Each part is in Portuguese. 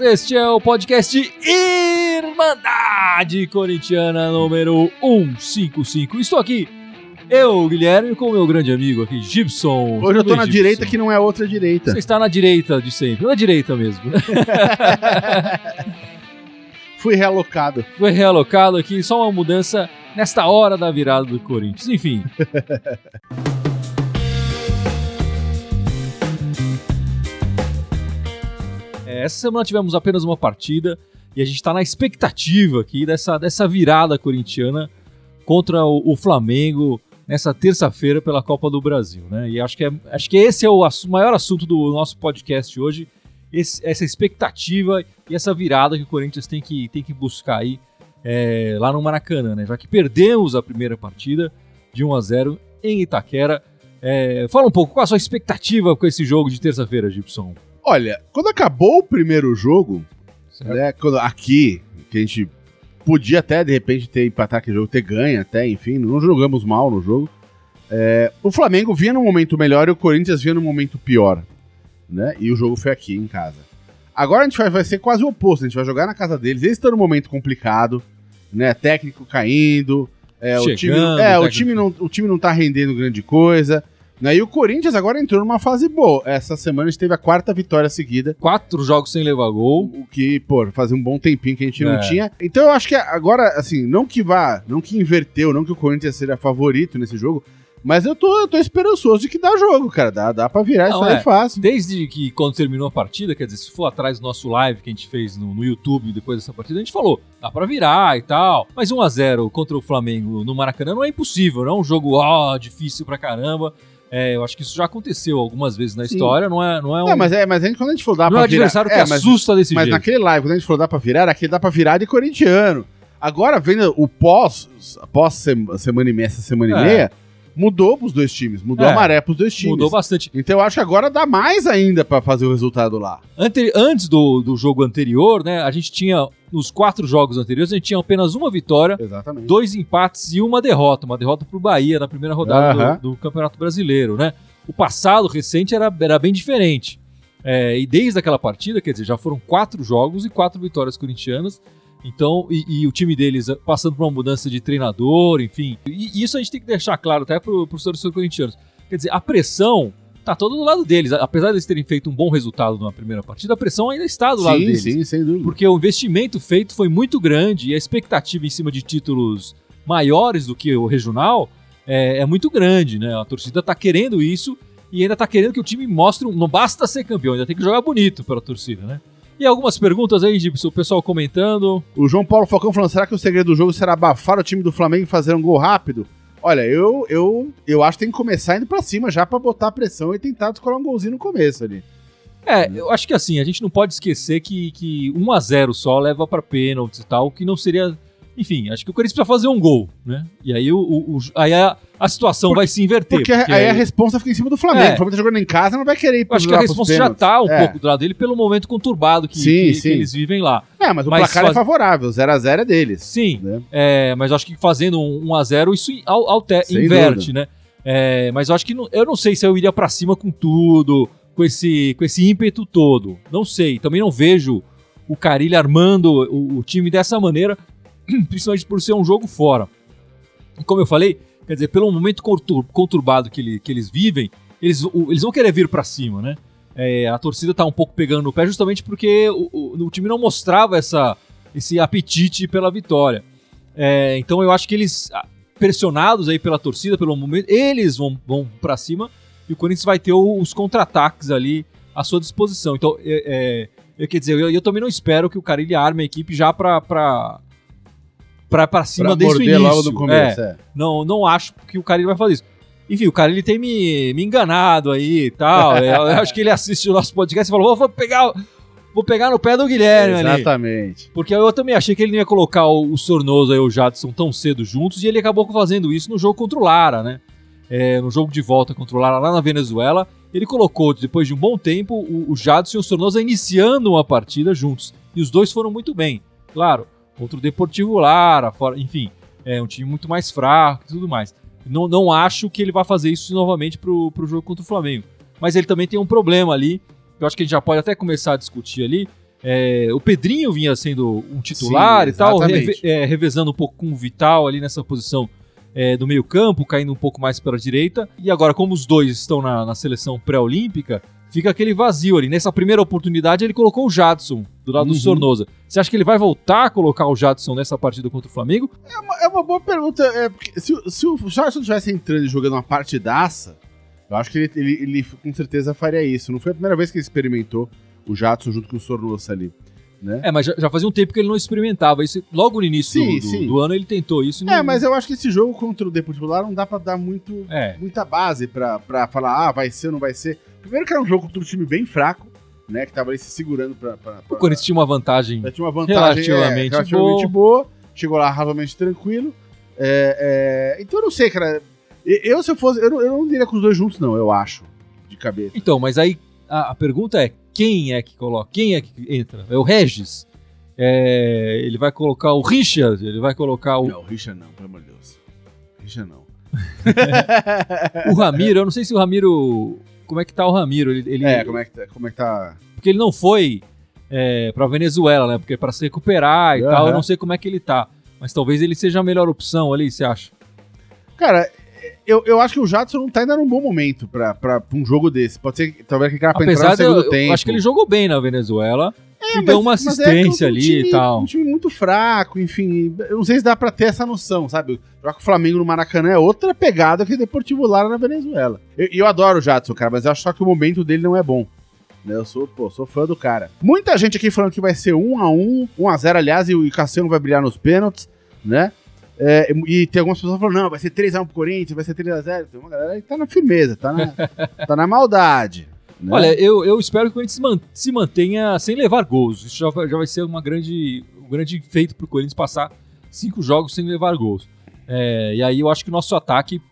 Este é o podcast Irmandade Corintiana número 155. Estou aqui, eu, Guilherme, com o meu grande amigo aqui, Gibson. Hoje eu tô Tudo na bem, direita Gibson? que não é outra direita. Você está na direita de sempre, na direita mesmo. né? Fui realocado. Foi realocado aqui, só uma mudança nesta hora da virada do Corinthians. Enfim. Essa semana tivemos apenas uma partida e a gente está na expectativa aqui dessa, dessa virada corintiana contra o, o Flamengo nessa terça-feira pela Copa do Brasil, né? E acho que, é, acho que esse é o maior assunto do nosso podcast hoje, esse- essa expectativa e essa virada que o Corinthians tem que, tem que buscar aí é, lá no Maracanã, né? Já que perdemos a primeira partida de 1 a 0 em Itaquera. É, fala um pouco, qual a sua expectativa com esse jogo de terça-feira, Gibson? Olha, quando acabou o primeiro jogo, Certo. né, quando- aqui, que a gente podia até de repente ter empatado aquele jogo, ter ganho até, enfim, não jogamos mal no jogo. É, o Flamengo vinha num momento melhor e o Corinthians vinha num momento pior, né? E o jogo foi aqui em casa. Agora a gente vai, vai ser quase o oposto, a gente vai jogar na casa deles. Eles estão num momento complicado, né? Técnico caindo, é, o time, Chegando, é, o time não, o time não tá rendendo grande coisa. Né? E o Corinthians agora entrou numa fase boa. Essa semana a gente teve a quarta vitória seguida. Quatro jogos sem levar gol. O que, pô, fazia um bom tempinho que a gente É. não tinha. Então eu acho que agora, assim, não que vá, não que inverteu, não que o Corinthians seja favorito nesse jogo, mas eu tô, eu tô esperançoso de que dá jogo, cara. Dá, dá pra virar isso aí é. fácil. Desde que quando terminou a partida, quer dizer, se for atrás do nosso live que a gente fez no, no YouTube depois dessa partida, a gente falou, dá pra virar e tal. Mas 1 a 0 contra o Flamengo no Maracanã não é impossível, não é um jogo ó, difícil pra caramba. É, eu acho que isso já aconteceu algumas vezes na Sim. história, não é, não é um, Não, mas é, mas a gente, quando a gente falou dá não é pra um virar. adversário que é, mas, assusta desse mas jeito. naquele live, quando a gente falou dá pra virar, aquele dá pra virar de corintiano. Agora, vendo o pós, pós sem- semana e meia, essa semana É. e meia, mudou pros dois times, mudou É. a maré pros dois times. Mudou bastante. Então eu acho que agora dá mais ainda pra fazer o resultado lá. Ante- antes do, do jogo anterior, né, a gente tinha, nos quatro jogos anteriores, a gente tinha apenas uma vitória Exatamente. dois empates e uma derrota. Uma derrota pro Bahia na primeira rodada Aham. do, do Campeonato Brasileiro, né? O passado recente era, era bem diferente. É, e desde aquela partida, quer dizer, já foram quatro jogos e quatro vitórias corintianas. Então, e, e o time deles passando por uma mudança de treinador, enfim. E, e isso a gente tem que deixar claro até pro, pros torcedores corintianos. Quer dizer, a pressão tá toda do lado deles. Apesar deles terem feito um bom resultado na primeira partida, a pressão ainda está do lado sim, deles. sim, sem dúvida. Porque o investimento feito foi muito grande e a expectativa em cima de títulos maiores do que o regional é, é muito grande, né? A torcida tá querendo isso e ainda tá querendo que o time mostre. um- Não basta ser campeão, ainda tem que jogar bonito pela torcida, né? E algumas perguntas aí, Gibson, o pessoal comentando. O João Paulo Falcão falando: será que o segredo do jogo será abafar o time do Flamengo e fazer um gol rápido? Olha, eu, eu, eu acho que tem que começar indo pra cima já pra botar pressão e tentar descolar um golzinho no começo ali. É, eu acho que assim, a gente não pode esquecer que, que 1 a 0 só leva pra pênaltis e tal, que não seria. Enfim, acho que o Corinthians precisa fazer um gol, né? E aí, o, o- aí a, a situação vai se inverter. Porque, aí a responsa fica em cima do Flamengo. É. O Flamengo tá jogando em casa, não vai querer ir acho que a resposta já tá um É. pouco do lado dele pelo momento conturbado que, Sim, que- sim. que eles vivem lá. É, mas o Mas placar faz- é favorável, 0x0 é deles. Sim, né? é, mas acho que fazendo um 1x0 isso al- alter, Sem inverte, né? É, mas eu acho que não- eu não sei se eu iria pra cima com tudo, com esse, com esse ímpeto todo. Não sei. Também não vejo o Carilli armando o, o time dessa maneira, principalmente por ser um jogo fora. E como eu falei, quer dizer, pelo momento contur- conturbado que, ele- que eles vivem, eles, eles vão querer vir pra cima, né? É, a torcida tá um pouco pegando no pé justamente porque o, o- o time não mostrava essa, esse apetite pela vitória. É, então eu acho que eles, pressionados aí pela torcida, pelo momento, eles vão, vão para cima e o Corinthians vai ter os contra-ataques ali à sua disposição. Então, é, é, eu quer dizer, eu, eu também não espero que o Carilli arme a equipe já pra, pra, pra, cima Pra desde o início. logo no começo. É, É. não, não acho que o Carilli vai fazer isso. Enfim, o Carilli tem me, me enganado aí e tal. Eu acho que ele assiste o nosso podcast e falou: vou pegar, vou pegar no pé do Guilherme ali. Exatamente. Porque eu também achei que ele não ia colocar o, o Sornoso e o Jadson tão cedo juntos e ele acabou fazendo isso no jogo contra o Lara, né? É, no jogo de volta contra o Lara lá na Venezuela. Ele colocou, depois de um bom tempo, o, o Jadson e o Sornosa iniciando uma partida juntos. E os dois foram muito bem. Claro, contra o Deportivo Lara, fora, enfim, é um time muito mais fraco e tudo mais. Não, não acho que ele vai fazer isso novamente pro, pro jogo contra o Flamengo. Mas ele também tem um problema ali, que eu acho que a gente já pode até começar a discutir ali, É, o Pedrinho vinha sendo um titular Sim, e tal, reve- é, revezando um pouco com o Vital ali nessa posição é, do meio-campo, caindo um pouco mais para a direita. E agora, como os dois estão na, na seleção pré-olímpica, fica aquele vazio ali. Nessa primeira oportunidade, ele colocou o Jadson do lado do Uhum. Sornosa. Você acha que ele vai voltar a colocar o Jadson nessa partida contra o Flamengo? É uma, é uma boa pergunta. é, porque se, o- se o Charleston tivesse entrando e jogando uma partidaça, eu acho que ele, ele, ele com certeza faria isso. Não foi a primeira vez que ele experimentou o Jadson junto com o Sornosa ali. Né? É, mas já, já fazia um tempo que ele não experimentava. Isso, logo no início Sim, do, sim. do ano ele tentou isso. É, não- mas eu acho que esse jogo contra o Deportivo não dá pra dar muito, É. muita base pra, pra falar, ah, vai ser ou não vai ser. Primeiro que era um jogo contra um time bem fraco, né? Que tava ali se segurando pra. pra, O pra Corinthians tinha uma vantagem. tinha uma vantagem Relativamente é, relativamente boa. Chegou lá razoavelmente tranquilo. É, é, então eu não sei, cara. Eu, se eu fosse. Eu não, eu não iria com os dois juntos, não, eu acho. De cabeça. Então, mas aí a, a pergunta é: quem é que coloca? Quem é que entra? É o Regis? É, ele vai colocar o Richard? Ele vai colocar o, Não, Richa não, pelo amor de Deus. Richa não. o Ramiro? Eu não sei se o Ramiro. Como é que tá o Ramiro? Ele, ele- É, como é que tá? Como é que tá? Porque ele não foi é, pra Venezuela, né? Porque para se recuperar e Aham. tal, eu não sei como é que ele tá. Mas talvez ele seja a melhor opção ali, você acha? Cara, eu, eu acho que o Jadson não tá ainda num bom momento pra, pra, pra um jogo desse. Pode ser que talvez que cara pra entrar no eu, segundo eu tempo. acho que ele jogou bem na Venezuela. e mas- deu uma mas é assistência um ali time- e tal. Um time muito fraco, enfim. Eu não sei se dá pra ter essa noção, sabe? Jogar com o Flamengo no Maracanã é outra pegada que o Deportivo Lara na Venezuela. E eu, eu adoro o Jadson, cara, mas eu acho só que o momento dele não é bom. Né, Eu sou, pô, sou fã do cara. Muita gente aqui falando que vai ser 1 a 1 1 a 0 aliás, e o Cassiano vai brilhar nos pênaltis, né? É, e tem algumas pessoas falando, não, vai ser 3x1 pro Corinthians, vai ser 3x0. Tem uma galera que tá na firmeza, tá na, tá na maldade. né? Olha, eu, eu espero que o Corinthians se mantenha sem levar gols. Isso já vai, já vai ser uma grande, um grande feito pro Corinthians passar cinco jogos sem levar gols. É, e aí eu acho que o nosso ataque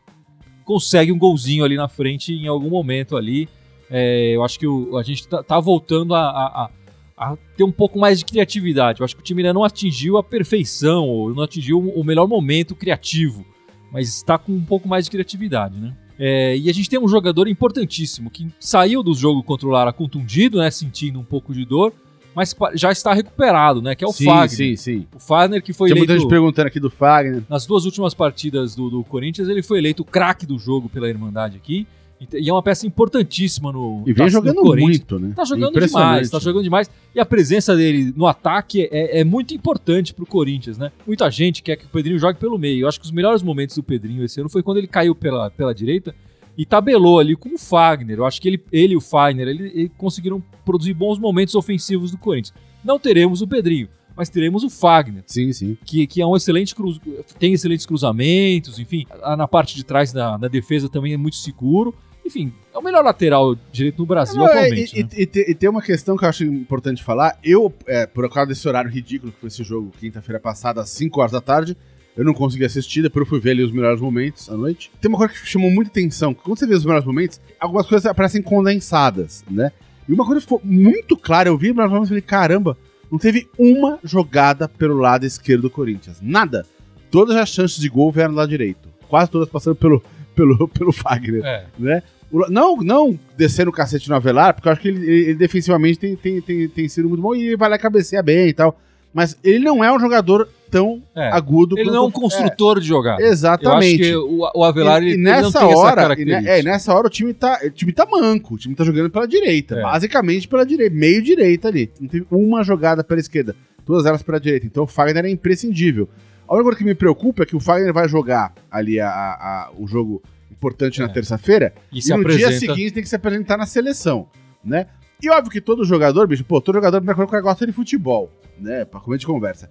consegue um golzinho ali na frente em algum momento ali. É, eu acho que o- a gente tá, tá voltando a, a- a- a ter um pouco mais de criatividade. Eu acho que o time ainda não atingiu a perfeição, ou não atingiu o melhor momento criativo, mas está com um pouco mais de criatividade, né? É, e a gente tem um jogador importantíssimo que saiu do jogo contra o Lara contundido, né, sentindo um pouco de dor, mas já está recuperado, né, que é o sim, Fagner. sim, sim. O Fagner que foi Tem muita eleito gente perguntando aqui do Fagner. nas duas últimas partidas do, do Corinthians, ele foi eleito craque do jogo pela Irmandade aqui, e é uma peça importantíssima no E vem no jogando muito, né? Tá jogando demais, tá jogando demais. E a presença dele no ataque é, é muito importante pro Corinthians, né? Muita gente quer que o Pedrinho jogue pelo meio. Eu acho que os melhores momentos do Pedrinho esse ano foi quando ele caiu pela, pela direita e tabelou ali com o Fagner. Eu acho que ele, ele e o Fagner ele, ele conseguiram produzir bons momentos ofensivos do Corinthians. Não teremos o Pedrinho, mas teremos o Fagner Sim, sim. que, que é um excelente cruz, tem excelentes cruzamentos, enfim, na parte de trás da, da defesa também é muito seguro. Enfim, é o melhor lateral direito no Brasil Não, atualmente. e, né? e- e e tem uma questão que eu acho importante falar. Eu, é, por causa desse horário ridículo que foi esse jogo, quinta-feira passada, às 5 horas da tarde, eu não consegui assistir, depois eu fui ver ali os melhores momentos à noite. Tem uma coisa que chamou muita atenção, que quando você vê os melhores momentos, algumas coisas aparecem condensadas, né? E uma coisa ficou muito clara, eu vi os melhores momentos e falei, caramba, não teve uma jogada pelo lado esquerdo do Corinthians. Nada. Todas as chances de gol vieram do lado direito. Quase todas passando pelo, pelo, pelo Fagner É. né? Não, não descendo o cacete no Avelar, porque eu acho que ele, ele- ele defensivamente tem, tem, tem, tem sido muito bom e ele vai lá cabecear bem e tal. Mas ele não é um jogador tão É. agudo Ele não é um construtor de jogada. É, exatamente. Eu acho que o, o Avelar e, ele, e ele não nessa tem essa hora, e, ne- é, nessa hora o time tá, o time tá manco, o time tá jogando pela direita, É. basicamente pela direita, meio direita ali. Não teve uma jogada pela esquerda, todas elas pela direita. Então o Fagner é imprescindível. A única coisa que me preocupa é que o Fagner vai jogar ali a- a- a- o jogo importante na É. terça-feira E e, no apresenta. dia seguinte tem que se apresentar na seleção, né? E óbvio que todo jogador, bicho, pô, todo jogador, primeira coisa, o cara gosta de futebol, né? Pra comer de conversa.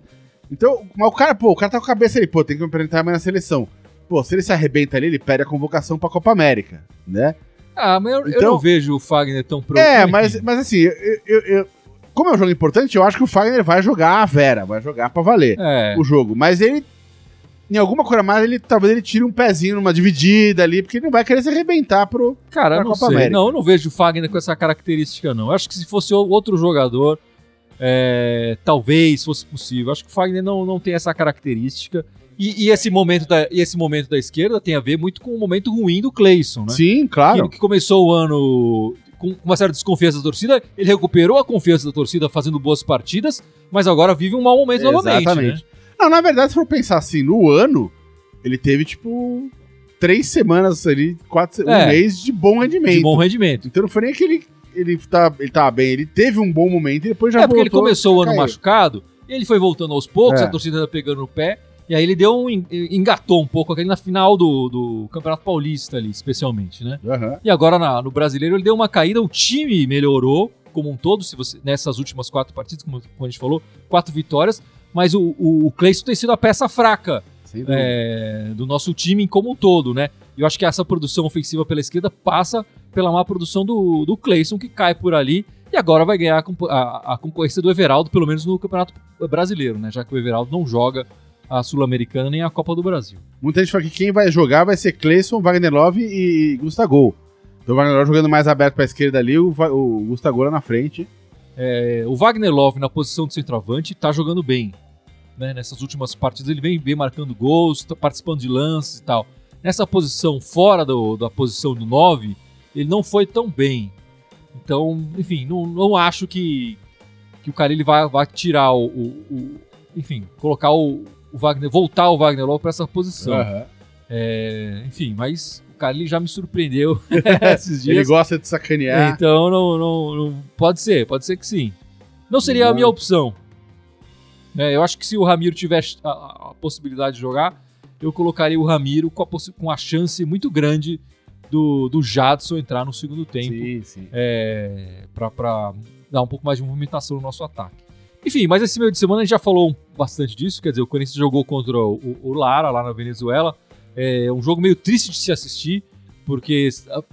Então, mas o cara, pô, o cara tá com a cabeça ali, pô, tem que me apresentar amanhã na seleção. Pô, se ele se arrebenta ali, ele perde a convocação pra Copa América, né? Ah, mas eu, eu Então- não vejo o Fagner tão preocupado. É, mas, mas assim, eu, eu- eu- como é um jogo importante, eu acho que o Fagner vai jogar a Vera, vai jogar pra valer É. o jogo. Mas ele, em alguma coisa mais, ele talvez ele tire um pezinho numa dividida ali, porque ele não vai querer se arrebentar pro. Cara, não Copa sei. América. Não, eu não vejo o Fagner com essa característica, não. Eu acho que se fosse outro jogador, é, talvez fosse possível. Eu acho que o Fagner não, não tem essa característica. E, e esse momento da, e esse momento da esquerda tem a ver muito com o momento ruim do Cleison, né? Sim, claro. Que, que começou o ano com uma certa desconfiança da torcida, ele recuperou a confiança da torcida fazendo boas partidas, mas agora vive um mau momento novamente. Exatamente. Né? Não, na verdade, se for pensar assim, no ano, ele teve, tipo, três semanas ali, quatro, É. um mês de bom rendimento. De bom rendimento. Então não foi nem que ele, ele, tá, ele tava bem, ele teve um bom momento e depois já É porque ele voltou começou o ano cair. machucado, ele foi voltando aos poucos, É. a torcida tá pegando no pé, e aí ele deu um. en- engatou um pouco ali na final do, do Campeonato Paulista ali, especialmente, né? Aham. E agora na- no brasileiro ele deu uma caída, o time melhorou como um todo, se você, nessas últimas quatro partidas, como, como a gente falou, quatro vitórias, mas o, o, o Cleison tem sido a peça fraca é, do nosso time como um todo, né? E eu acho que essa produção ofensiva pela esquerda passa pela má produção do, do Cleison, que cai por ali, e agora vai ganhar a, a- a concorrência do Everaldo, pelo menos no Campeonato Brasileiro, né? Já que o Everaldo não joga a Sul-Americana nem a Copa do Brasil. Muita gente fala que quem vai jogar vai ser Cleison, Wagner Love e Gustavo. Então o Wagner Love jogando mais aberto pra esquerda ali, o, o Gustavo lá na frente. É, o Wagner Love na posição de centroavante tá jogando bem. Né? Nessas últimas partidas ele vem, vem marcando gols, tá participando de lances e tal. Nessa posição, fora do- da posição do 9, ele não foi tão bem. Então, enfim, não, não acho que, que o Carilli vai, vai tirar o, o- o- Enfim, colocar o, o Wagner. voltar o Wagner Love para essa posição. Aham. É, enfim, mas o Carilli já me surpreendeu esses dias. Ele gosta de sacanear. Então não, não, não- Pode ser, pode ser que sim. Não seria a Não. minha opção. É, eu acho que se o Ramiro tivesse a, a- possibilidade de jogar, eu colocaria o Ramiro com a, com a chance muito grande do, do Jadson entrar no segundo tempo Sim, sim. é, para dar um pouco mais de movimentação no nosso ataque. Enfim, mas esse meio de semana a gente já falou bastante disso, quer dizer, o Corinthians jogou contra o, o Lara lá na Venezuela. É um jogo meio triste de se assistir, porque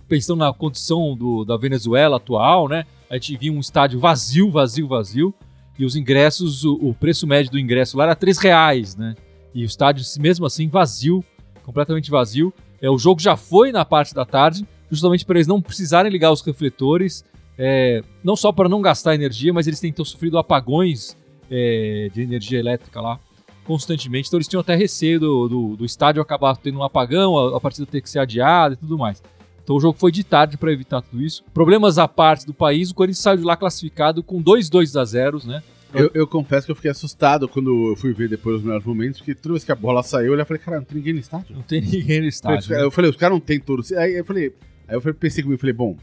pensando na condição do- da Venezuela atual, né? A gente via um estádio vazio, vazio, vazio, e os ingressos, o, o preço médio do ingresso lá era 3 reais, né? E o estádio, mesmo assim, vazio, completamente vazio. É, o jogo já foi na parte da tarde, justamente para eles não precisarem ligar os refletores, é, não só para não gastar energia, mas eles têm então, sofrido apagões é, de energia elétrica lá constantemente. Então eles tinham até receio do, do, do estádio acabar tendo um apagão, a, a partida ter que ser adiada e tudo mais. Então o jogo foi de tarde para evitar tudo isso. Problemas à parte do país, o Corinthians saiu de lá classificado com dois 2 a 0 né? Eu, eu confesso que eu fiquei assustado quando eu fui ver depois os melhores momentos, porque toda vez que a bola saiu, eu falei, cara, não tem ninguém no estádio. Não tem ninguém no estádio. né? Eu falei, os caras não tem torcida. Aí eu falei, aí eu pensei comigo, falei, bom,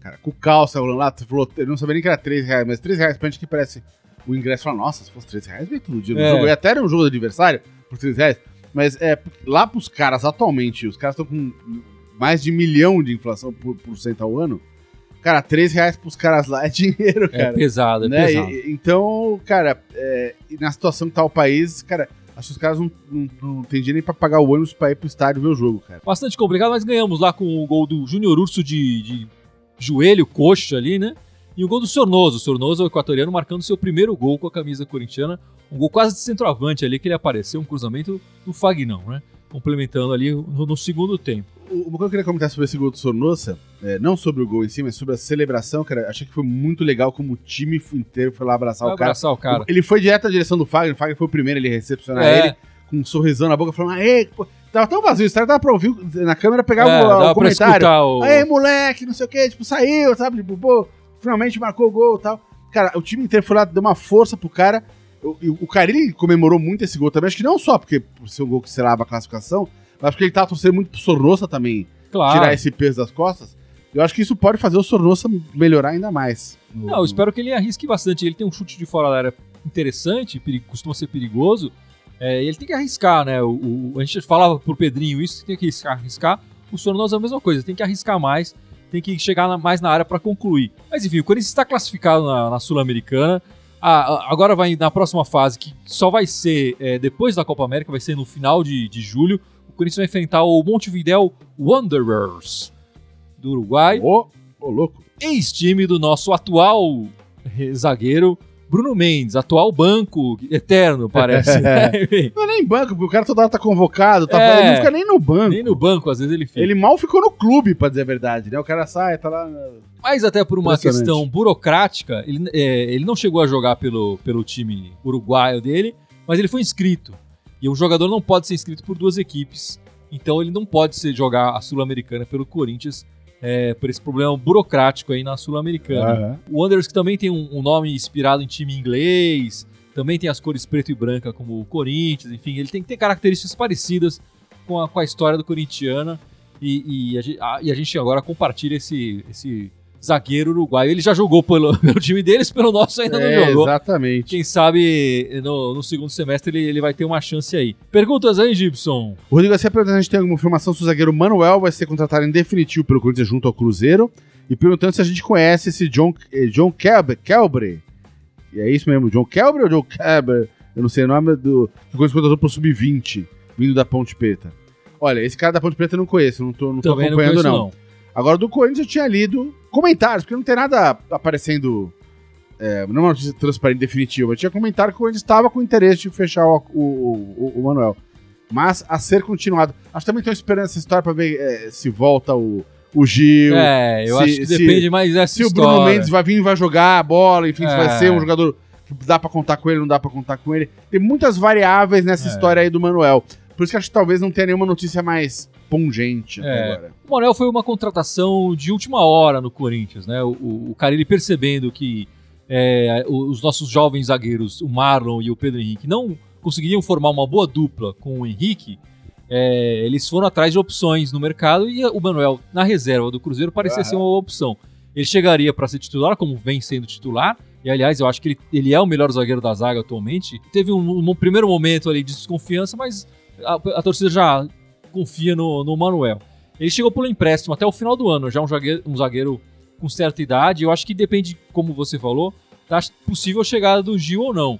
cara, com calça rolando lá, falou, eu não sabia nem que era 3 reais, mas 3 reais pra gente que parece o ingresso. Fala, nossa, se fosse 3 reais, veio todo dia no É. jogo. E até era um jogo de aniversário por 3 reais. Mas é, lá pros caras atualmente, os caras estão com mais de milhão de inflação por, por cento ao ano. Cara, 3 reais pros caras lá é dinheiro, É cara. pesado, é né? pesado. E- então, cara, é, na situação que tá o país, cara, acho que os caras não, não, não tem dinheiro nem pra pagar o ônibus pra ir pro estádio ver o jogo, cara. Bastante complicado, mas ganhamos lá com o gol do Júnior Urso de, de joelho, coxa ali, né? E o gol do Sornoso. O Sornoso, o equatoriano, marcando seu primeiro gol com a camisa corintiana. Um gol quase de centroavante ali, que ele apareceu, um cruzamento do Fagnão, né? Complementando ali no, no segundo tempo. O- Uma coisa que eu queria comentar sobre esse gol do Sornosa, é, não sobre o gol em si, mas sobre a celebração, cara, achei que foi muito legal como o time inteiro foi lá abraçar Vai o cara. abraçar o cara. Ele foi direto na direção do Fagner, o Fagner foi o primeiro, ele recepcionar É. ele, com um sorrisão na boca, falando, aê, pô, tava tão vazio, o cara dava pra ouvir na câmera, pegar É, o, o comentário. o... Aê, moleque, não sei o que, tipo, saiu, sabe? Tipo, pô, finalmente marcou o gol e tal. Cara, o time inteiro foi lá, deu uma força pro cara. O, o Carilli comemorou muito esse gol também, acho que não só porque por ser um gol que selava a classificação, mas porque ele tava torcendo muito pro Sornosa também Claro. tirar esse peso das costas. Eu acho que isso pode fazer o Sornosa melhorar ainda mais. no- Não, eu espero que ele arrisque bastante. Ele tem um chute de fora da área interessante, costuma ser perigoso. É, e ele tem que arriscar, né? O, o- a gente falava por Pedrinho isso, tem que arriscar. arriscar. O Sornosa é a mesma coisa, tem que arriscar mais, tem que chegar na- mais na área para concluir. Mas enfim, o Corinthians está classificado na, na Sul-Americana. Ah, agora vai na próxima fase, que só vai ser é, depois da Copa América, vai ser no final de, de julho. O Corinthians vai enfrentar o Montevideo Wanderers do Uruguai Ô, ô, louco. ex-time do nosso atual zagueiro Bruno Mendes, atual banco eterno, parece. né? Não é nem banco, porque o cara toda hora tá convocado, tá, É. ele não fica nem no banco. Nem no banco, às vezes ele fica. Ele mal ficou no clube, pra dizer a verdade, né? O cara sai, tá lá. Mas até por uma questão burocrática, ele, eh, ele não chegou a jogar pelo, pelo time uruguaio dele, mas ele foi inscrito. E um jogador não pode ser inscrito por duas equipes. Então ele não pode ser jogar a Sul-Americana pelo Corinthians é, por esse problema burocrático aí na Sul-Americana. Aham. O Wanderers que também tem um, um nome inspirado em time inglês, também tem as cores preto e branca como o Corinthians, enfim, ele tem que ter características parecidas com a, com a história do corintiana e, e a, gente, a- e a gente agora compartilha esse, esse zagueiro uruguaio. Ele já jogou pelo, pelo time deles, pelo nosso ainda É, não jogou. exatamente. Quem sabe no, no segundo semestre ele, ele vai ter uma chance aí. Perguntas aí, Gibson? O Rodrigo Garcia perguntando se a gente tem alguma informação se o zagueiro Manuel vai ser contratado em definitivo pelo Corinthians junto ao Cruzeiro. E perguntando se a gente conhece esse John, eh, John Kelbre, Kelbre. E é isso mesmo, John Kelbre ou John Kelbre? Eu não sei o nome do. Que o Corinthians contratou pro Sub-20, vindo da Ponte Preta. Olha, esse cara da Ponte Preta eu não conheço, não tô, não tô acompanhando, não. não. Agora, do Corinthians eu tinha lido comentários, porque não tem nada aparecendo. É, não é uma notícia transparente definitiva. Eu tinha comentário que o Corinthians estava com interesse de fechar o, o, o- o Manuel. Mas a ser continuado. Acho que também estou esperando essa história para ver é, se volta o, o Gil. É, eu se- acho que se- depende mais dessa se o história. Bruno Mendes vai vir e vai jogar a bola, enfim, se É. vai ser um jogador que dá pra contar com ele, não dá pra contar com ele. Tem muitas variáveis nessa É. história aí do Manuel. Por isso que acho que talvez não tenha nenhuma notícia mais pungente até É. agora. O Manuel foi uma contratação de última hora no Corinthians, né? O, o, o Carilli percebendo que é, os nossos jovens zagueiros, o Marlon e o Pedro Henrique, não conseguiriam formar uma boa dupla com o Henrique, é, eles foram atrás de opções no mercado e o Manuel, na reserva do Cruzeiro, parecia Aham. ser uma opção. Ele chegaria para ser titular, como vem sendo titular, e aliás, eu acho que ele, ele é o melhor zagueiro da zaga atualmente. Teve um, um primeiro momento ali de desconfiança, mas a, a torcida já confia no, no Manuel. Ele chegou pelo empréstimo até o final do ano, já um zagueiro, um zagueiro com certa idade. Eu acho que depende, como você falou, da possível chegada do Gil ou não.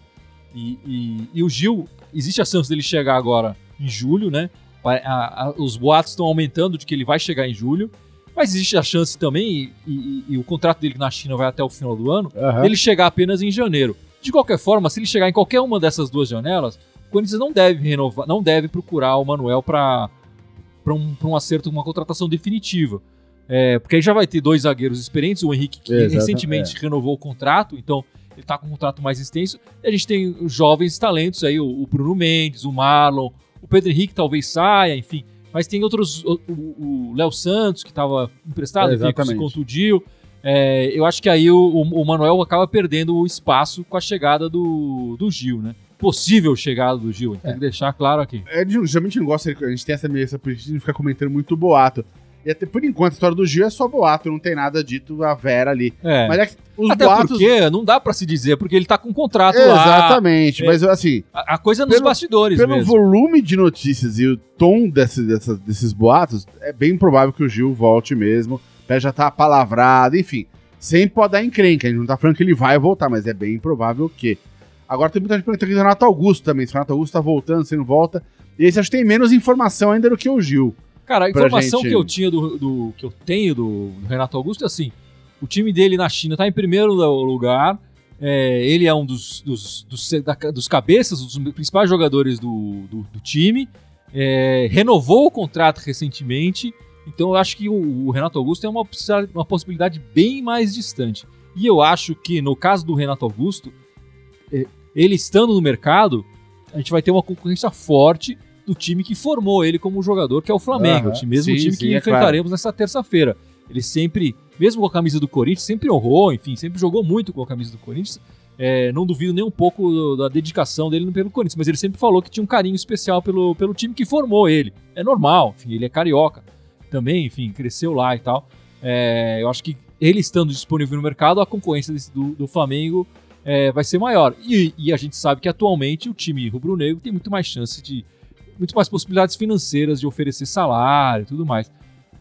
E, e- e o Gil, existe a chance dele chegar agora em julho, né? A- a- os boatos estão aumentando de que ele vai chegar em julho. Mas existe a chance também, e, e- o contrato dele na China vai até o final do ano, Aham. dele chegar apenas em janeiro. De qualquer forma, se ele chegar em qualquer uma dessas duas janelas, o Corinthians não deve renovar, não deve procurar o Manuel para um, pra um acerto, uma contratação definitiva. É, porque aí já vai ter dois zagueiros experientes, o Henrique que Exato, recentemente renovou o contrato, então ele tá com um contrato mais extenso. E a gente tem jovens talentos aí, o, o Bruno Mendes, o Marlon, o Pedro Henrique talvez saia, enfim. Mas tem outros, o- Léo Santos, que estava emprestado, É, que se contundiu. É, eu acho que aí o, o- o Manuel acaba perdendo o espaço com a chegada do, do Gil, né? Possível chegada do Gil, tem que deixar claro aqui. É, geralmente não gosta, a gente tem essa, essa política de ficar comentando muito boato. E até por enquanto a história do Gil é só boato, não tem nada dito a Vera ali. É. Mas é que os Até boatos. porque não dá pra se dizer, porque ele tá com um contrato lá. Exatamente, É. mas assim, A, a coisa é nos Pelo- bastidores pelo mesmo. volume de notícias e o tom desse- dessa- desses boatos, é bem provável que o Gil volte mesmo. O pé já tá palavrado, enfim. Sempre pode dar encrenca, a gente não tá falando que ele vai voltar, mas é bem provável que. Agora tem muita gente perguntando aqui do Renato Augusto também, se o Renato Augusto tá voltando, se não volta. E esse acho que tem menos informação ainda do que o Gil. Cara, a informação gente- que eu tinha do, do- que eu tenho do, Renato Augusto é assim: o time dele na China tá em primeiro lugar. é, ele é um dos, dos, dos, da- dos cabeças, dos principais jogadores do, do, do time. é, renovou o contrato recentemente. Então eu acho que o, o Renato Augusto é uma, uma possibilidade bem mais distante. E eu acho que no caso do Renato Augusto, é, ele estando no mercado, a gente vai ter uma concorrência forte do time que formou ele como jogador, que é o Flamengo, Aham, o mesmo sim, time sim, que é enfrentaremos nessa terça-feira. Ele sempre, mesmo com a camisa do Corinthians, sempre honrou, enfim, sempre jogou muito com a camisa do Corinthians. É, não duvido nem um pouco do- da dedicação dele pelo Corinthians, mas ele sempre falou que tinha um carinho especial pelo, pelo time que formou ele. É normal, enfim, ele é carioca também, enfim, cresceu lá e tal. É, eu acho que ele estando disponível no mercado, a concorrência desse- do, do Flamengo é, vai ser maior. E, e a gente sabe que atualmente o time rubro-negro tem muito mais chance de. muito mais possibilidades financeiras de oferecer salário e tudo mais.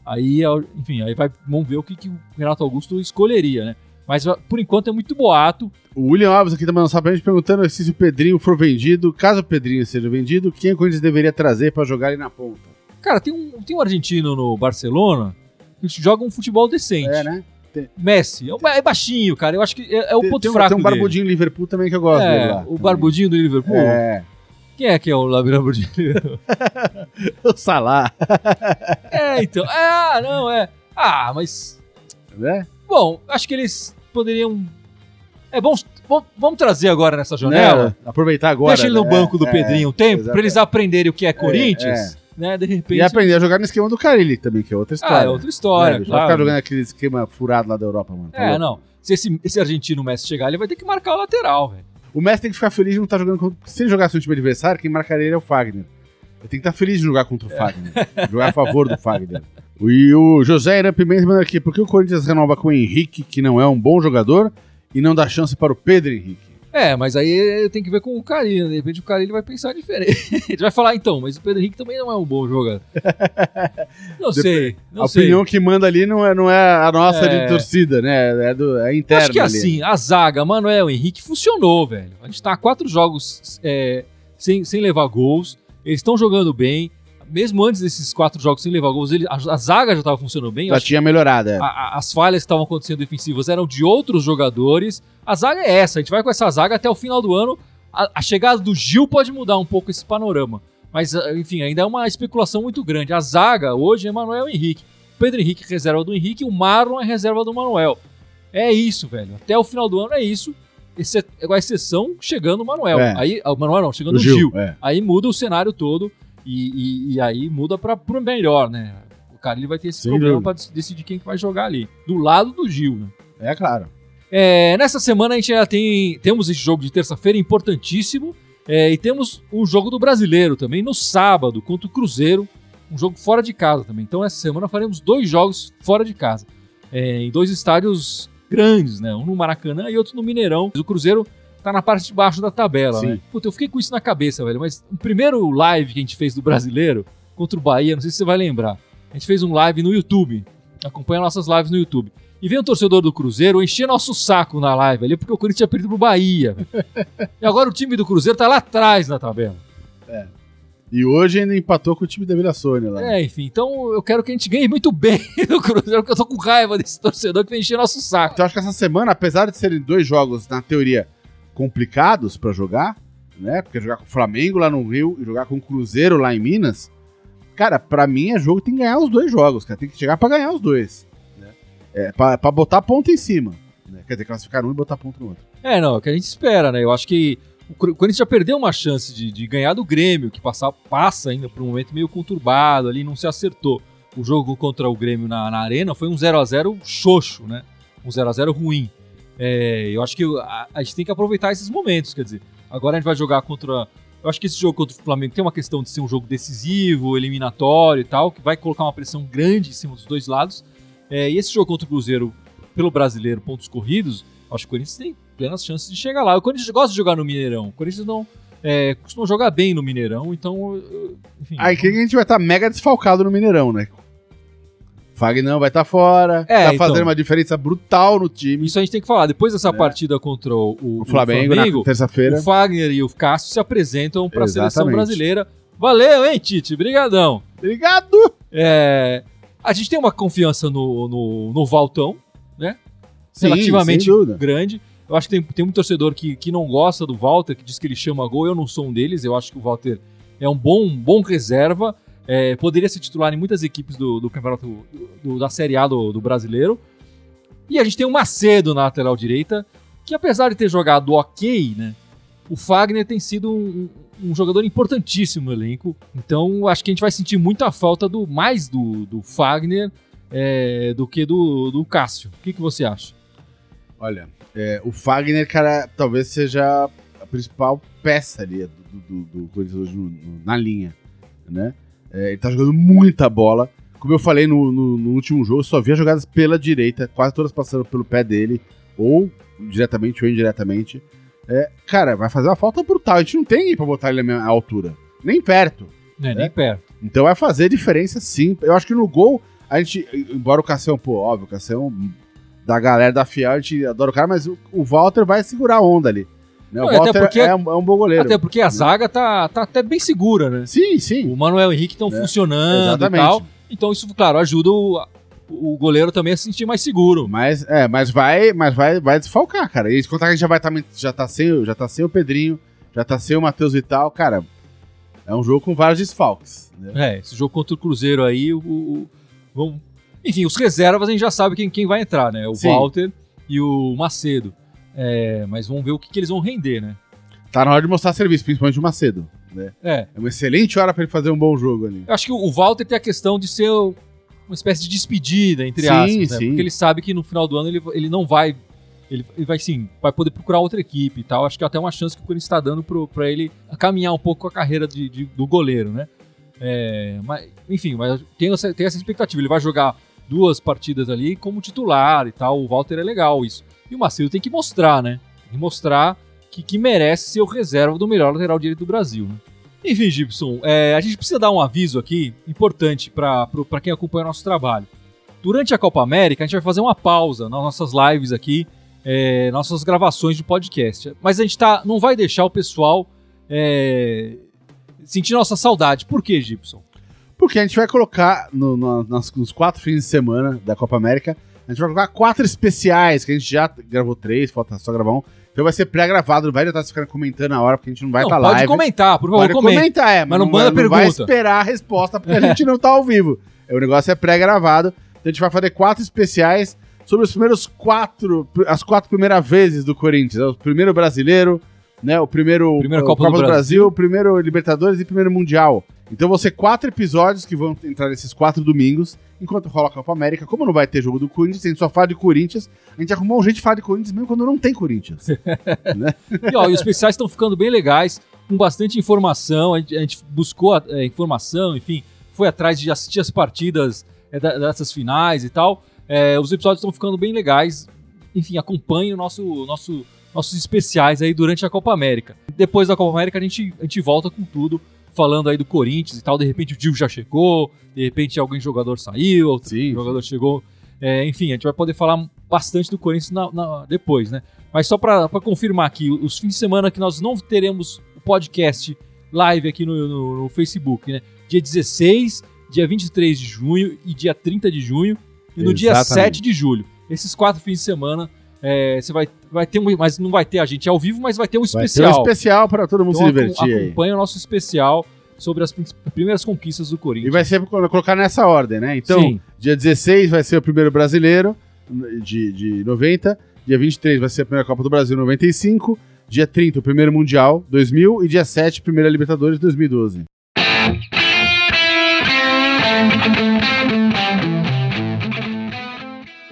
Aí, é enfim, aí vai, vamos ver o que, que o Renato Augusto escolheria, né? Mas por enquanto é muito boato. O William Alves aqui também não sabe pra gente perguntando se o Pedrinho for vendido. Caso o Pedrinho seja vendido, quem o Corinthians deveria trazer pra jogar ali na ponta? Cara, tem um, tem um argentino no Barcelona que joga um futebol decente. É, né? Messi. É, é baixinho, cara. Eu acho que é, é o Tem- ponto tem, fraco Tem um dele. barbudinho em Liverpool também que eu gosto dele É, lá. o barbudinho do Liverpool. É. Quem é que é o barbudinho? O Salah. é, então. É, ah, não, é. Ah, mas. Né? Bom, acho que eles poderiam. É bom. Vamos trazer agora nessa janela. Né? Aproveitar agora. Deixa ele no né? banco do É, Pedrinho um tempo, pra eles aprenderem o que é Corinthians. Né, de repente... E aprender a jogar no esquema do Carilli também, que é outra história. Ah, é outra história, É, claro. Vai ficar jogando aquele esquema furado lá da Europa, mano. Tá É, louco? não. Se esse, esse argentino Messi chegar, ele vai ter que marcar o lateral, velho. O Messi tem que ficar feliz de não estar jogando contra. Se ele jogasse no time adversário, quem marcaria ele é o Fagner. Ele tem que estar feliz de jogar contra o Fagner. jogar a favor do Fagner. E o José Irã Pimenta manda aqui: por que o Corinthians renova com o Henrique, que não é um bom jogador, e não dá chance para o Pedro Henrique? É, mas aí tem que ver com o Carilho. De repente o Carilho vai pensar diferente. Ele vai falar, então, mas o Pedro Henrique também não é um bom jogador. Não sei, não a sei. opinião que manda ali não é, não é a nossa É. de torcida, né? É, do, é interna. Acho que ali. assim, a zaga, Manuel Henrique funcionou, velho. A gente tá há quatro jogos é, sem, sem levar gols. Eles estão jogando bem. Mesmo antes desses quatro jogos sem levar gols, ele, a, a zaga já tava funcionando bem. Já tinha melhorado, é. a- a- as falhas que estavam acontecendo defensivas eram de outros jogadores. A zaga é essa, a gente vai com essa zaga até o final do ano. A, a chegada do Gil pode mudar um pouco esse panorama. Mas, ah, enfim, ainda é uma especulação muito grande. A zaga hoje é Manuel Henrique. O Pedro Henrique reserva do Henrique, o Marlon é reserva do Manuel. É isso, velho. Até o final do ano é isso. Com a exceção chegando o Manuel. É. Aí, ah, o Manuel não, chegando O o Gil. é. Aí muda o cenário todo e, e- e aí muda para pro melhor, né? O cara ele vai ter esse Sem problema para decidir quem que vai jogar ali. Do lado do Gil, né? É claro. É, nessa semana a gente já tem temos esse jogo de terça-feira importantíssimo é, e temos o jogo do Brasileiro também no sábado contra o Cruzeiro, um jogo fora de casa também. Então essa semana faremos dois jogos fora de casa, é, em dois estádios grandes, né? Um no Maracanã e outro no Mineirão. O Cruzeiro tá na parte de baixo da tabela, Sim. né? Puta, eu fiquei com isso na cabeça, velho. Mas o primeiro live que a gente fez do Brasileiro contra o Bahia, não sei se você vai lembrar. A gente fez um live no YouTube. Acompanha nossas lives no YouTube. E vem um torcedor do Cruzeiro encher nosso saco na live ali, porque o Corinthians tinha perdido pro Bahia. velho. e agora o time do Cruzeiro tá lá atrás na tabela. E hoje ainda empatou com o time da Vila Sônia lá. É, enfim, então eu quero que a gente ganhe muito bem do Cruzeiro, porque eu tô com raiva desse torcedor que vem encher nosso saco. Então acho que essa semana, apesar de serem dois jogos, na teoria, complicados pra jogar, né? Porque jogar com o Flamengo lá no Rio e jogar com o Cruzeiro lá em Minas, cara, pra mim é jogo tem que ganhar os dois jogos, cara. Tem que chegar pra ganhar os dois. Né? É, pra botar ponto em cima. né? Quer dizer, classificar um e botar ponto no outro. É, não, é o que a gente espera, né? Eu acho que o Cor- o Corinthians já perdeu uma chance de, de ganhar do Grêmio, que passa, passa ainda por um momento meio conturbado ali, não se acertou. O jogo contra o Grêmio na, na Arena foi um 0x0 xoxo, né? Um 0x0 ruim. É, eu acho que a, a gente tem que aproveitar esses momentos, quer dizer, agora a gente vai jogar contra. Eu acho que esse jogo contra o Flamengo tem uma questão de ser um jogo decisivo, eliminatório e tal, que vai colocar uma pressão grande em cima dos dois lados. É, e esse jogo contra o Cruzeiro, pelo brasileiro, pontos corridos, acho que o Corinthians tem plenas chances de chegar lá. O Corinthians gosta de jogar no Mineirão. O Corinthians não é, costuma jogar bem no Mineirão, então. Enfim, Aí que a gente vai estar mega desfalcado no Mineirão, né? Fagnão vai estar fora, É, tá então. fazendo uma diferença brutal no time. Isso a gente tem que falar. Depois dessa partida contra o, o- O Flamengo, o na terça-feira. o Fagner e o Cássio se apresentam para a seleção brasileira. Valeu, hein, Tite? Brigadão. Obrigado! É, a gente tem uma confiança no, no, no Valtão, né? Sim, Relativamente grande. Eu acho que tem, tem muito torcedor que, que não gosta do Walter, que diz que ele chama gol. Eu não sou um deles. Eu acho que o Walter é um bom, um bom reserva. É, poderia ser titular em muitas equipes do, do campeonato do- da Série A do, do brasileiro. E a gente tem o Macedo na lateral direita, que apesar de ter jogado ok, né? O Fagner tem sido um, um jogador importantíssimo no elenco. Então acho que a gente vai sentir muita falta do mais do, do Fagner é, do que do, do Cássio. O que, que você acha? Olha, é, o Fagner, cara, talvez seja a principal peça ali do, do, do Corinthians hoje na linha, né? É, ele tá jogando muita bola. Como eu falei no, no- no último jogo, só via jogadas pela direita, quase todas passando pelo pé dele, ou diretamente ou indiretamente. É, cara, vai fazer uma falta brutal. A gente não tem pra botar ele na minha altura. Nem perto. É nem perto. Então vai fazer diferença sim. Eu acho que no gol, a gente, embora o Cassião, pô, óbvio, o Cassião da galera da Fiel, a gente adora o cara, mas o, o Walter vai segurar a onda ali. Né? O Não, até Walter porque- é, um, é um bom goleiro. Até porque a zaga tá, tá até bem segura, né? Sim, sim. O Manuel Henrique estão É, funcionando exatamente. e tal. Então isso, claro, ajuda o, o goleiro também a se sentir mais seguro. Mas, é, mas vai, mas vai, vai desfalcar, cara. E contar que a gente já vai tá, já tá sem, já tá sem o Pedrinho, já tá sem o Matheus Vital, cara. É um jogo com vários desfalques. Né? É, esse jogo contra o Cruzeiro aí, o, o- vamos- enfim, os reservas a gente já sabe quem, quem vai entrar, né? O Sim. Walter e o Macedo. É, mas vamos ver o que, que eles vão render, né? Tá na hora de mostrar serviço, principalmente o Macedo. É. É uma excelente hora pra ele fazer um bom jogo ali. Eu acho que o Walter tem a questão de ser uma espécie de despedida, entre Sim, aspas, né? sim. Porque ele sabe que no final do ano ele, ele não vai. Ele, ele vai sim, vai poder procurar outra equipe e tal. Acho que é até uma chance que o Corinthians está dando pro, pra ele caminhar um pouco com a carreira de, de- do goleiro, né? É, mas, enfim, mas tem essa, tem essa expectativa. Ele vai jogar duas partidas ali como titular e tal. O Walter é legal isso. E o Macedo tem que mostrar, né? Tem que mostrar que, que merece ser o reserva do melhor lateral direito do Brasil, né? Enfim, Gibson, é, a gente precisa dar um aviso aqui importante para quem acompanha o nosso trabalho. Durante a Copa América, a gente vai fazer uma pausa nas nossas lives aqui, é, nossas gravações de podcast. Mas a gente tá, não vai deixar o pessoal é, sentir nossa saudade. Por quê, Gibson? Porque a gente vai colocar no- no- nos, nos quatro fins de semana da Copa América, a gente vai colocar quatro especiais, que a gente já gravou três, falta só gravar um. Então vai ser pré-gravado, não vai estar ficando comentando na hora, porque a gente não vai estar pode live. comentar, por favor, Pode comente. comentar, é, mas, não não, manda vai- não vai pergunta. esperar a resposta, porque a gente não tá ao vivo. É, O negócio é pré-gravado. Então a gente vai fazer quatro especiais sobre os primeiros quatro, as quatro primeiras vezes do Corinthians. É O primeiro brasileiro, né? O primeiro, Primeiro o Copa do Brasil, Brasil. o primeiro Libertadores e o primeiro Mundial. Então vão ser quatro episódios que vão entrar nesses quatro domingos, enquanto rola a Copa América. Como não vai ter jogo do Corinthians, a gente só fala de Corinthians, a gente arrumou um jeito de falar de Corinthians mesmo quando não tem Corinthians. E, ó, e os especiais estão ficando bem legais, com bastante informação. A gente, a gente buscou é, informação, enfim, foi atrás de assistir as partidas é, dessas finais e tal. É, os episódios estão ficando bem legais. Enfim, acompanhe o nosso, nosso, nossos especiais aí durante a Copa América. Depois da Copa América, a gente, a gente volta com tudo, falando aí do Corinthians e tal. De repente o Dil já chegou, de repente algum jogador saiu, outro Sim, jogador chegou. É, enfim, a gente vai poder falar bastante do Corinthians na- na- depois, né? Mas só para confirmar aqui, os fins de semana que nós não teremos o podcast live aqui no, no- no Facebook, né? Dia 16, dia 23 de junho e dia 30 de junho. E no dia Exatamente. 7 de julho. Esses quatro fins de semana, é, você vai, vai ter um. Mas não vai ter a gente ao vivo, mas vai ter um Vai ter um especial. especial para todo mundo Então, se divertir acom- aí. acompanha o nosso especial sobre as primeiras conquistas do E Corinthians. vai ser colocar nessa ordem, né? Então, Sim. dia 16 vai ser o primeiro brasileiro de, de 90. Dia 23 vai ser a primeira Copa do Brasil 95. Dia 30, o primeiro Mundial 2000. E dia 7, primeira Libertadores 2012.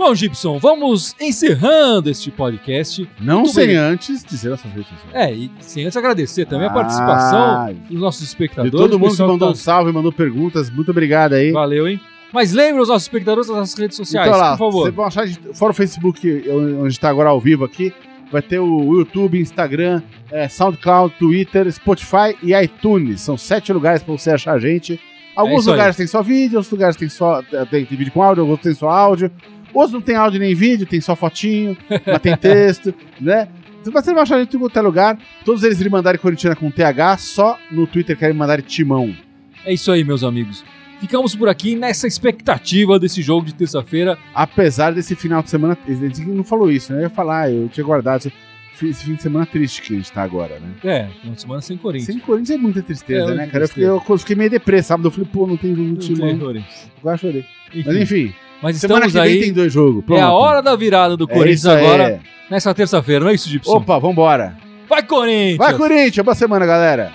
Bom, Gibson, vamos encerrando este podcast. Não Muito sem bem. antes dizer nossas redes sociais. É, e sem antes agradecer também a participação dos nossos De espectadores. todo mundo que mandou um tá- salve, mandou perguntas. Muito obrigado aí. Valeu, hein? Mas lembre os nossos espectadores das nossas redes sociais, então, lá, por favor. Vocês vão achar, de- fora o Facebook, onde está agora ao vivo aqui, vai ter o YouTube, Instagram, é, SoundCloud, Twitter, Spotify e iTunes. São sete lugares para você achar a gente. Alguns isso aí. lugares tem só vídeo, outros lugares tem só tem, tem vídeo com áudio, outros tem só áudio. Outros não tem áudio nem vídeo, tem só fotinho, mas tem texto, né? Você vai achar a gente em qualquer lugar. Todos eles me mandarem Corintiana com TH, só no Twitter querem me mandarem Timão. É isso aí, meus amigos. Ficamos por aqui nessa expectativa desse jogo de terça-feira. Apesar desse final de semana. Ele não falou isso, né? Eu ia falar, eu tinha guardado. Esse fim de semana triste que a gente tá agora, né? É, uma semana sem Corinthians. Sem Corinthians é muita tristeza, É, né, cara? Eu fiquei, eu fiquei meio depressa, sábado. Eu falei, pô, não tem jogo tem time. Corinthians. Quase chorei. Enfim, Mas enfim, mas semana estamos que vem aí. tem dois jogos. É a pronto. hora da virada do É Corinthians aí. agora, nessa terça-feira, não é isso, Gibson? Opa, vambora. Vai, Corinthians! Vai, Corinthians. Boa semana, galera.